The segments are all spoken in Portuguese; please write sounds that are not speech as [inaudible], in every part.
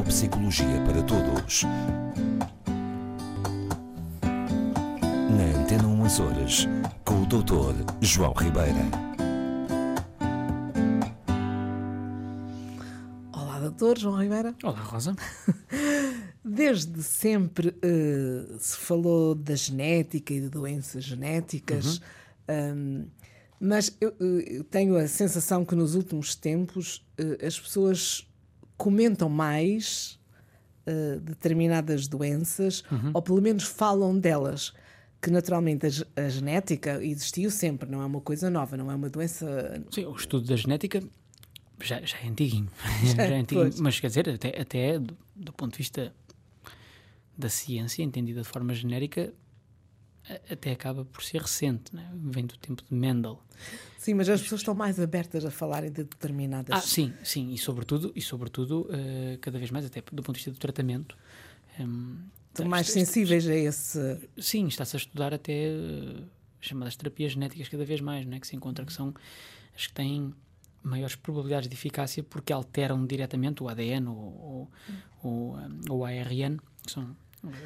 Neuropsicologia para Todos. Na Antena 1 Horas, com o Dr. João Ribeira. Olá, doutor João Ribeira. Olá, Rosa. [laughs] Desde sempre uh, se falou da genética e de doenças genéticas, uhum. um, mas eu, eu, tenho a sensação que nos últimos tempos uh, as pessoas comentam mais uh, determinadas doenças, uhum. ou pelo menos falam delas. Que naturalmente a, a, genética existiu sempre, não é uma coisa nova, não é uma doença. Sim, o estudo da genética já, já é antiguinho. [laughs] já é antiguinho mas quer dizer, até, até do, do ponto de vista da ciência, entendida de forma genérica, até acaba por ser recente, né? vem do tempo de Mendel. Sim, mas as pessoas estão mais abertas a falarem de determinadas. Ah, sim, sim, e sobretudo, e sobretudo uh, cada vez mais, até do ponto de vista do tratamento. Um, estão mais está, sensíveis a esse. Sim, está-se a estudar até uh, chamadas terapias genéticas cada vez mais, né? que se encontra que são as que têm maiores probabilidades de eficácia porque alteram diretamente o ADN ou, ou, ou o ARN, que são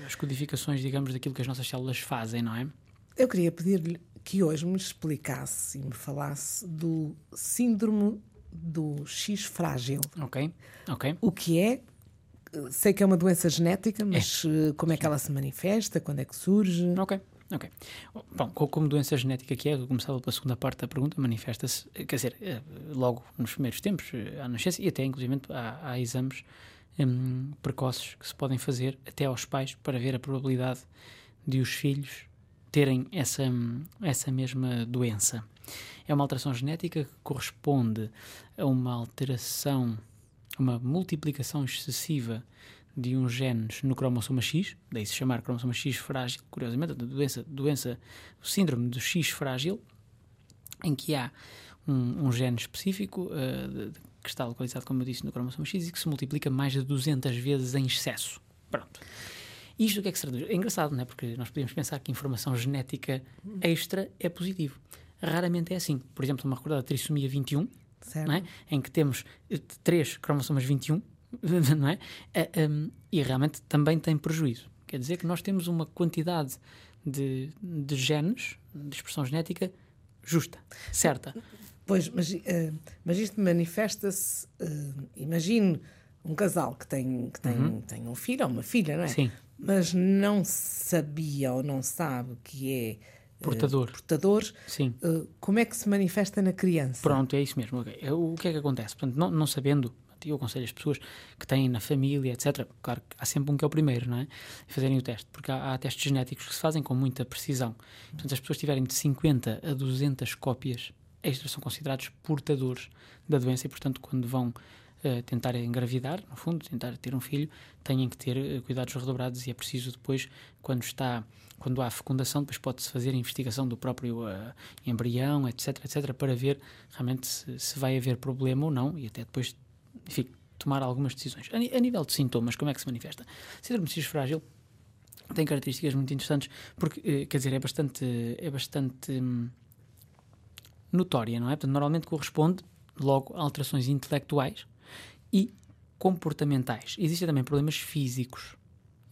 as codificações, digamos, daquilo que as nossas células fazem, não é? Eu queria pedir-lhe que hoje me explicasse e me falasse do síndrome do X frágil. Ok, ok. O que é? Sei que é uma doença genética, mas é. Como é que ela se manifesta? Quando é que surge? Ok. Ok. Bom, como doença genética que é, começava pela segunda parte da pergunta, manifesta-se, quer dizer, eh, logo nos primeiros tempos, eh, à nascença, e até inclusive há, há exames um, precoces que se podem fazer até aos pais para ver a probabilidade de os filhos terem essa, essa mesma doença. É uma alteração genética que corresponde a uma alteração, uma multiplicação excessiva de uns genes no cromossoma X, daí se chamar cromossoma X frágil, curiosamente, a doença, doença, o síndrome do X frágil, em que há um, um gene específico uh, de, que está localizado, como eu disse, no cromossoma X e que se multiplica mais de 200 vezes em excesso. Pronto. Isto o que é que se traduz? É engraçado, não é? Porque nós podemos pensar que informação genética extra é positivo. Raramente é assim. Por exemplo, uma recordada trissomia 21, não é? em que temos eh, três cromossomas 21, [laughs] não é? Um, e realmente também tem prejuízo. Quer dizer que nós temos uma quantidade de, de genes, de expressão genética, justa, certa. Pois, mas, uh, mas isto manifesta-se, uh, imagino um casal que tem, que tem, uhum. tem um filho ou uma filha, não é? Sim. Mas não sabia ou não sabe que é portador. Uh, portador. Sim. Como é que se manifesta na criança? Pronto, é isso mesmo. Okay. O que é que acontece? Portanto, não, não sabendo, eu aconselho as pessoas que têm na família, etc. Claro que há sempre um que é o primeiro, não é? Fazerem o teste, porque há, há testes genéticos que se fazem com muita precisão. Portanto, as pessoas tiverem de 50 a 200 cópias extras são considerados portadores da doença e, portanto, quando vão uh, tentar engravidar, no fundo, tentar ter um filho, têm que ter uh, cuidados redobrados e é preciso depois, quando está, quando há fecundação, depois pode-se fazer a investigação do próprio uh, embrião, etc, etc, para ver realmente se, se, vai haver problema ou não e até depois, enfim, tomar algumas decisões. A, a nível de sintomas, como é que se manifesta? Síndrome de frágil tem características muito interessantes porque, quer dizer, é bastante, é bastante hum, notória, não é? Portanto, normalmente corresponde logo a alterações intelectuais e comportamentais. Existem também problemas físicos,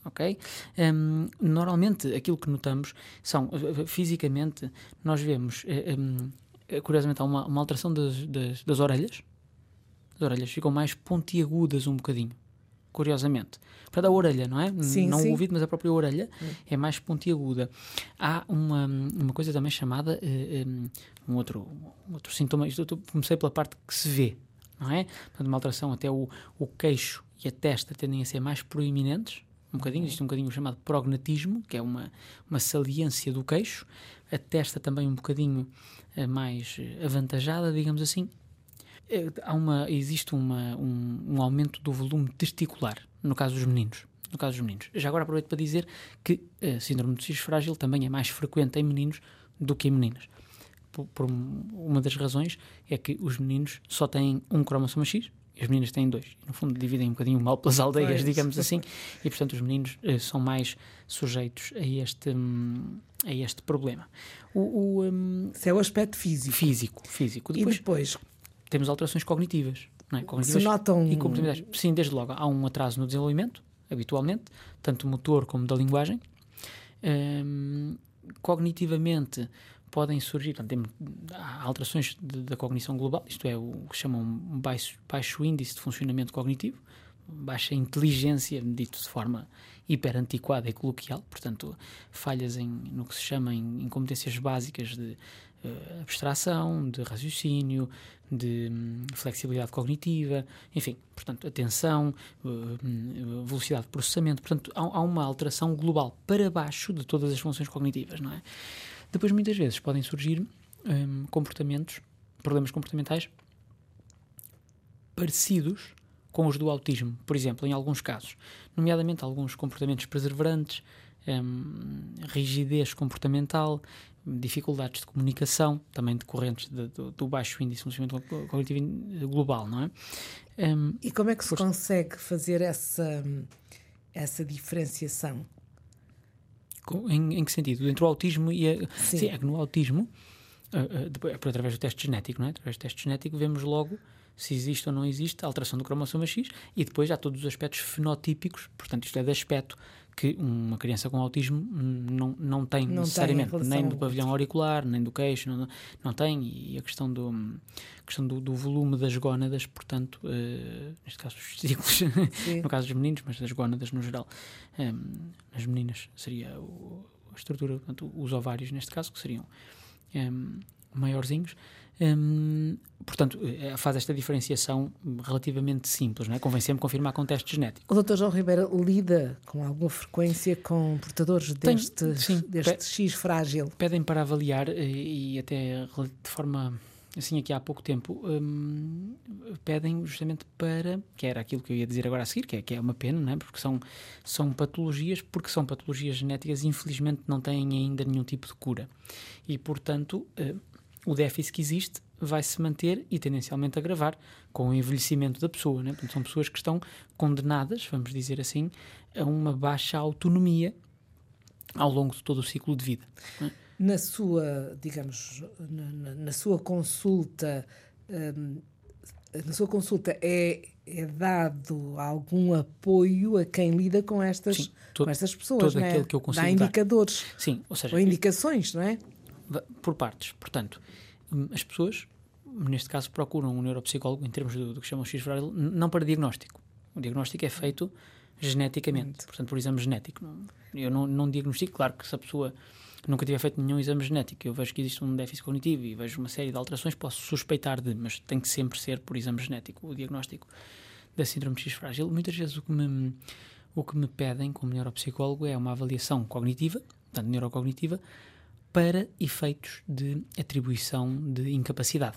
ok? Um, normalmente aquilo que notamos são, eh, fisicamente, nós vemos, um, eh, curiosamente, há uma, uma alteração das, das, das orelhas, as orelhas ficam mais pontiagudas um bocadinho curiosamente. Para a orelha, não é? Sim, não sim. o ouvido, mas a própria orelha é mais pontiaguda. Há uma, uma coisa também chamada uh, um, outro, um outro sintoma. Isto eu comecei pela parte que se vê, não é? Portanto, uma alteração até o, o queixo e a testa tendem a ser mais proeminentes. Um bocadinho, existe um bocadinho chamado prognatismo, que é uma, uma saliência do queixo, a testa também um bocadinho uh, mais avantajada, digamos assim, há uma, existe uma, um, um, aumento do volume testicular, no caso dos meninos. No caso dos meninos. Já agora aproveito para dizer que a eh, síndrome do cisco frágil também é mais frequente em meninos do que em meninas. Por, por, uma das razões é que os meninos só têm um cromossoma X e as meninas têm dois. No fundo, dividem um bocadinho mal pelas aldeias, digamos assim, [laughs] e portanto os meninos uh, são mais sujeitos a este, um, a este problema. O, o um, é o aspecto físico. Físico, físico. Depois, e depois temos alterações cognitivas. não é? Se cognitivas notam. e comportamentais. Sim, desde logo há um atraso no desenvolvimento, habitualmente, tanto motor como da linguagem. Hum, cognitivamente podem surgir, portanto, temos há alterações de- da cognição global, isto é, o que chamam um baixo, baixo índice de funcionamento cognitivo, baixa inteligência, dito de forma hiper antiquada e coloquial, portanto, falhas em, no que se chama em, em competências básicas de abstração, de raciocínio, de hum, flexibilidade cognitiva, enfim, portanto, atenção, eh, hum, velocidade de processamento, portanto, há, uma alteração global para baixo de todas as funções cognitivas, não é? Depois, muitas vezes, podem surgir hum, comportamentos, problemas comportamentais parecidos com os do autismo, por exemplo, em alguns casos, nomeadamente alguns comportamentos perseverantes, hum, rigidez comportamental, dificuldades de comunicação, também decorrentes de- do, do baixo índice de funcionamento co- cognitivo global, não é? Hum, E como é que se Força. consegue fazer essa, essa diferenciação? em, em que sentido? Entre o autismo e a... Sim. Sim, é que no autismo, depois, por através do teste genético, não é? Através do teste genético vemos logo se existe ou não existe alteração do cromossoma X e depois há todos os aspectos fenotípicos, portanto isto é de aspecto que uma criança com autismo não, não tem Não tem necessariamente, relação nem do pavilhão auricular, nem do queixo, não, não tem, e a questão do, a questão do, do volume das gónadas, portanto, eh, neste caso os testículos, [laughs] no caso dos meninos, mas das gónadas no geral, hum, nas meninas seria o- a estrutura, portanto, os ovários neste caso, que seriam hum, maiorzinhos. Hum, portanto, eh, faz esta diferenciação relativamente simples, não é? Convém sempre confirmar com teste genético. O Dr. João Ribeiro lida com alguma frequência com portadores Tem, deste, sim. deste X frágil? Pedem para avaliar eh, e até de forma assim aqui há pouco tempo hum, pedem justamente para que era aquilo que eu ia dizer agora a seguir que é, que é uma pena não é? porque são são patologias porque são patologias genéticas infelizmente não têm ainda nenhum tipo de cura e portanto eh, o déficit que existe vai se manter e tendencialmente agravar com o envelhecimento da pessoa né? Portanto, são pessoas que estão condenadas vamos dizer assim a uma baixa autonomia ao longo de todo o ciclo de vida Na sua, digamos, na, na- sua consulta, hum, na sua consulta é, é dado algum apoio a quem lida com estas, Sim, to- com estas pessoas, todo não é? aquele que eu consigo Dá dar. indicadores Sim, ou seja, ou indicações, não é? Por partes. Portanto, hum, as pessoas, neste caso, procuram um neuropsicólogo em termos do, do que chamam X frágil, não para diagnóstico. O diagnóstico é feito geneticamente, portanto, por exame genético. Eu não, não diagnostico, claro que se a pessoa nunca tiver feito nenhum exame genético, eu vejo que existe um déficit cognitivo e vejo uma série de alterações, posso suspeitar de, mas tem que sempre ser por exame genético o diagnóstico da síndrome de X frágil. Muitas vezes o que me, o que me pedem como neuropsicólogo é uma avaliação cognitiva, portanto, neurocognitiva, para efeitos de atribuição de incapacidade.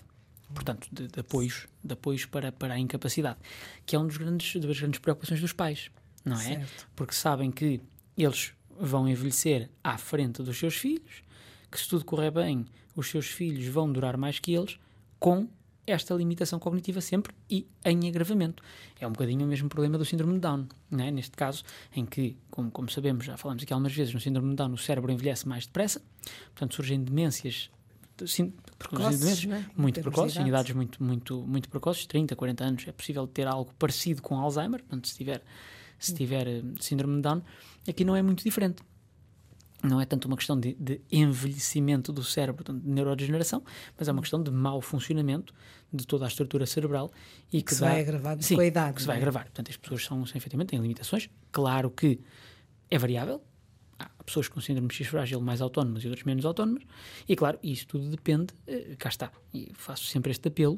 Portanto, de, de apoios, de apoios para, para a incapacidade, que é uma das grandes, das grandes preocupações dos pais, não é? Certo. Porque sabem que eles vão envelhecer à frente dos seus filhos, que se tudo correr bem, os seus filhos vão durar mais que eles, com esta limitação cognitiva sempre e em agravamento. É um bocadinho o mesmo problema do síndrome de Down, não é? neste caso, em que, como, como sabemos, já falamos aqui algumas vezes, no síndrome de Down o cérebro envelhece mais depressa, portanto surgem demências, sim, Precoces, é? Muito precoces, em idade. idades muito, muito, muito precoces, 30, 40 anos, é possível ter algo parecido com Alzheimer, portanto, se tiver, se tiver eh, síndrome de Down, aqui não é muito diferente. Não é tanto uma questão de, de envelhecimento do cérebro, portanto, de neurodegeneração, mas é uma questão de mau funcionamento de toda a estrutura cerebral e que, Que se dá- vai agravando Sim, com a idade. que se vai é? agravar. Portanto, as pessoas são, são efetivamente têm limitações. Claro que é variável. Há pessoas com síndrome X frágil mais autónomas e outras menos autónomas. E claro, isso tudo depende. eh, cá está. E faço sempre este apelo.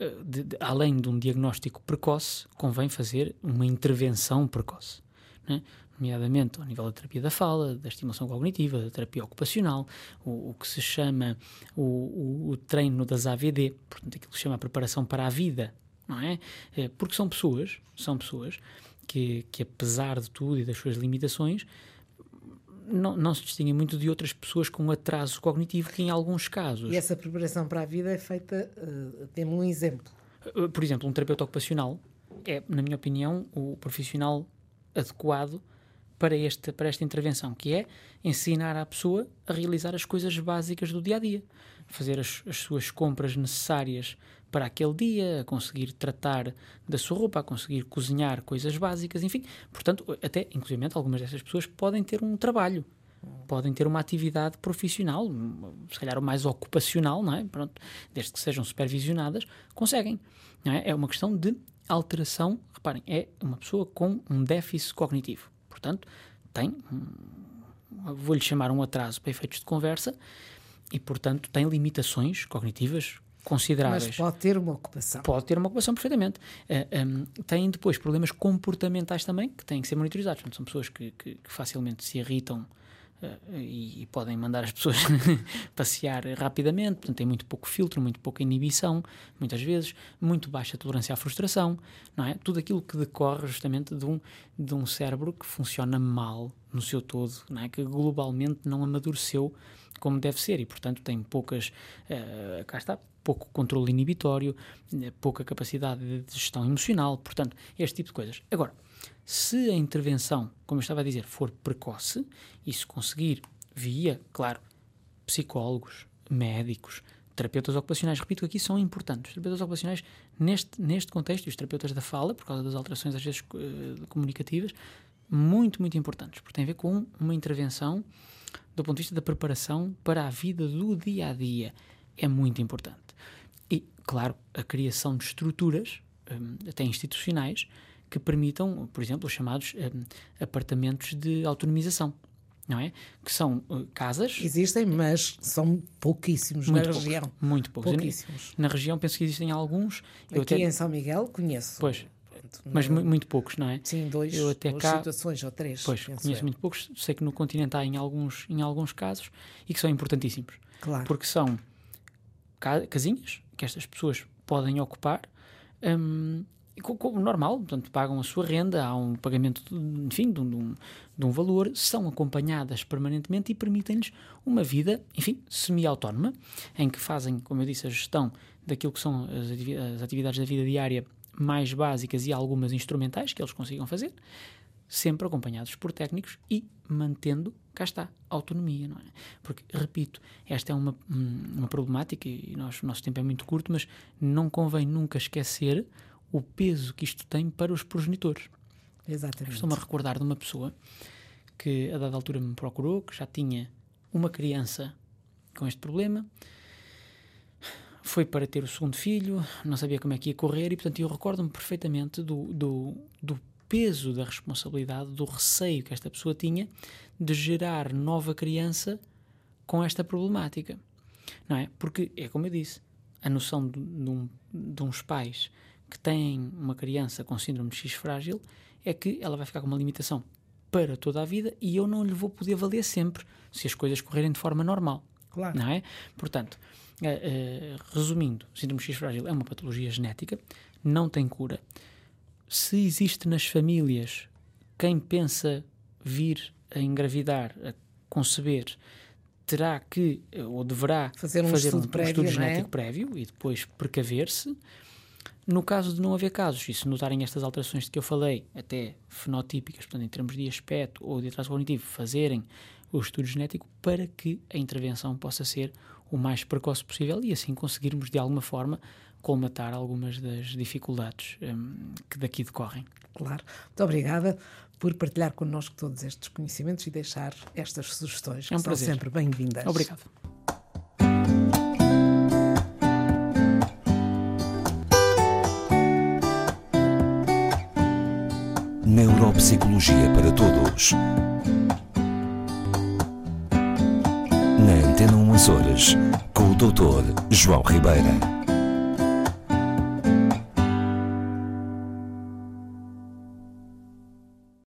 eh, de- de- além de um diagnóstico precoce, convém fazer uma intervenção precoce. né? Nomeadamente ao nível da terapia da fala, da estimulação cognitiva, da terapia ocupacional, o, o que se chama o, o- o treino das AVD, portanto, aquilo que se chama a preparação para a vida, não é? Eh, Porque são pessoas, são pessoas que, que apesar de tudo e das suas limitações, não, não se distinguem muito de outras pessoas com atraso cognitivo que em alguns casos E essa preparação para a vida é feita, uh, temos um exemplo. Uh, por exemplo, um terapeuta ocupacional é, na minha opinião, o profissional adequado para esta, para esta intervenção, que é ensinar à pessoa a realizar as coisas básicas do dia a dia, fazer as, as suas compras necessárias para aquele dia, a conseguir tratar da sua roupa, a conseguir cozinhar coisas básicas, enfim. Portanto, até, inclusive, algumas dessas pessoas podem ter um trabalho, podem ter uma atividade profissional, se calhar o mais ocupacional, não é? Pronto, desde que sejam supervisionadas, conseguem. É? é uma questão de alteração, reparem, é uma pessoa com um déficit cognitivo. Portanto, tem, vou-lhe chamar um atraso para efeitos de conversa, e, portanto, tem limitações cognitivas consideráveis. Mas pode ter uma ocupação. Pode ter uma ocupação perfeitamente. Uh, eh, um, tem depois problemas comportamentais também que têm que ser monitorizados. Portanto, são pessoas que, que, que facilmente se irritam e, e, podem mandar as pessoas [laughs] passear rapidamente. Portanto, tem muito pouco filtro, muito pouca inibição, muitas vezes, muito baixa tolerância à frustração, não é? Tudo aquilo que decorre justamente de um, de um cérebro que funciona mal no seu todo, não é? Que globalmente não amadureceu como deve ser e, portanto, tem poucas, uh, cá está, pouco controle inibitório, eh, pouca capacidade de gestão emocional, portanto, este tipo de coisas. Agora, se a intervenção, como eu estava a dizer, for precoce e se conseguir via, claro, psicólogos, médicos, terapeutas ocupacionais, repito que aqui são importantes. Os terapeutas ocupacionais, neste, neste contexto, e os terapeutas da fala, por causa das alterações às vezes uh, comunicativas, muito, muito importantes, porque tem a ver com uma intervenção do ponto de vista da preparação para a vida do dia a dia. É muito importante. E, claro, a criação de estruturas, um, até institucionais, que permitam, por exemplo, os chamados um, apartamentos de autonomização. Não é? Que são uh, casas. Existem, mas são pouquíssimos muito na poucos, região. Muito poucos. Pouquíssimos. Na região penso que existem alguns. Eu Aqui até... em São Miguel conheço. Pois, mas muito poucos, não é? Sim, dois, eu até cá, situações ou três. Pois, conheço eu. muito poucos. Sei que no continente há em alguns, em alguns casos e que são importantíssimos. Claro. Porque são casinhas que estas pessoas podem ocupar. Um, como normal, portanto, pagam a sua renda, há um pagamento, enfim, de um, de um valor, são acompanhadas permanentemente e permitem-lhes uma vida, enfim, semi-autónoma, em que fazem, como eu disse, a gestão daquilo que são as atividades da vida diária mais básicas e algumas instrumentais que eles consigam fazer, sempre acompanhados por técnicos e mantendo, cá está, autonomia, não é? Porque, repito, esta é uma, uma problemática e o nosso tempo é muito curto, mas não convém nunca esquecer o peso que isto tem para os progenitores. Exatamente. Estou-me a recordar de uma pessoa que a dada altura me procurou, que já tinha uma criança com este problema, foi para ter o segundo filho, não sabia como é que ia correr e, portanto, eu recordo-me perfeitamente do, do, do peso da responsabilidade, do receio que esta pessoa tinha de gerar nova criança com esta problemática. Não é? Porque, é como eu disse, a noção de, de, um, de uns pais que têm uma criança com síndrome de X frágil é que ela vai ficar com uma limitação para toda a vida e eu não lhe vou poder valer sempre se as coisas correrem de forma normal. Claro. Não é? Portanto, Uh, resumindo, síndrome X frágil é uma patologia genética, não tem cura. Se existe nas famílias quem pensa vir a engravidar, a conceber, terá que ou deverá fazer um, fazer estudo, um, prévio, um estudo é? genético é? prévio e depois precaver-se. No caso de não haver casos, e se notarem estas alterações de que eu falei, até fenotípicas, portanto, em termos de aspecto ou de atraso cognitivo, fazerem o estudo genético para que a intervenção possa ser o mais precoce possível e assim conseguirmos de alguma forma colmatar algumas das dificuldades um, que daqui decorrem. Claro. Muito obrigada por partilhar connosco todos estes conhecimentos e deixar estas sugestões, é um que prazer. são sempre bem-vindas. Obrigado. Neuropsicologia para Todos. Antena 1 Açores, com o Dr. João Ribeira.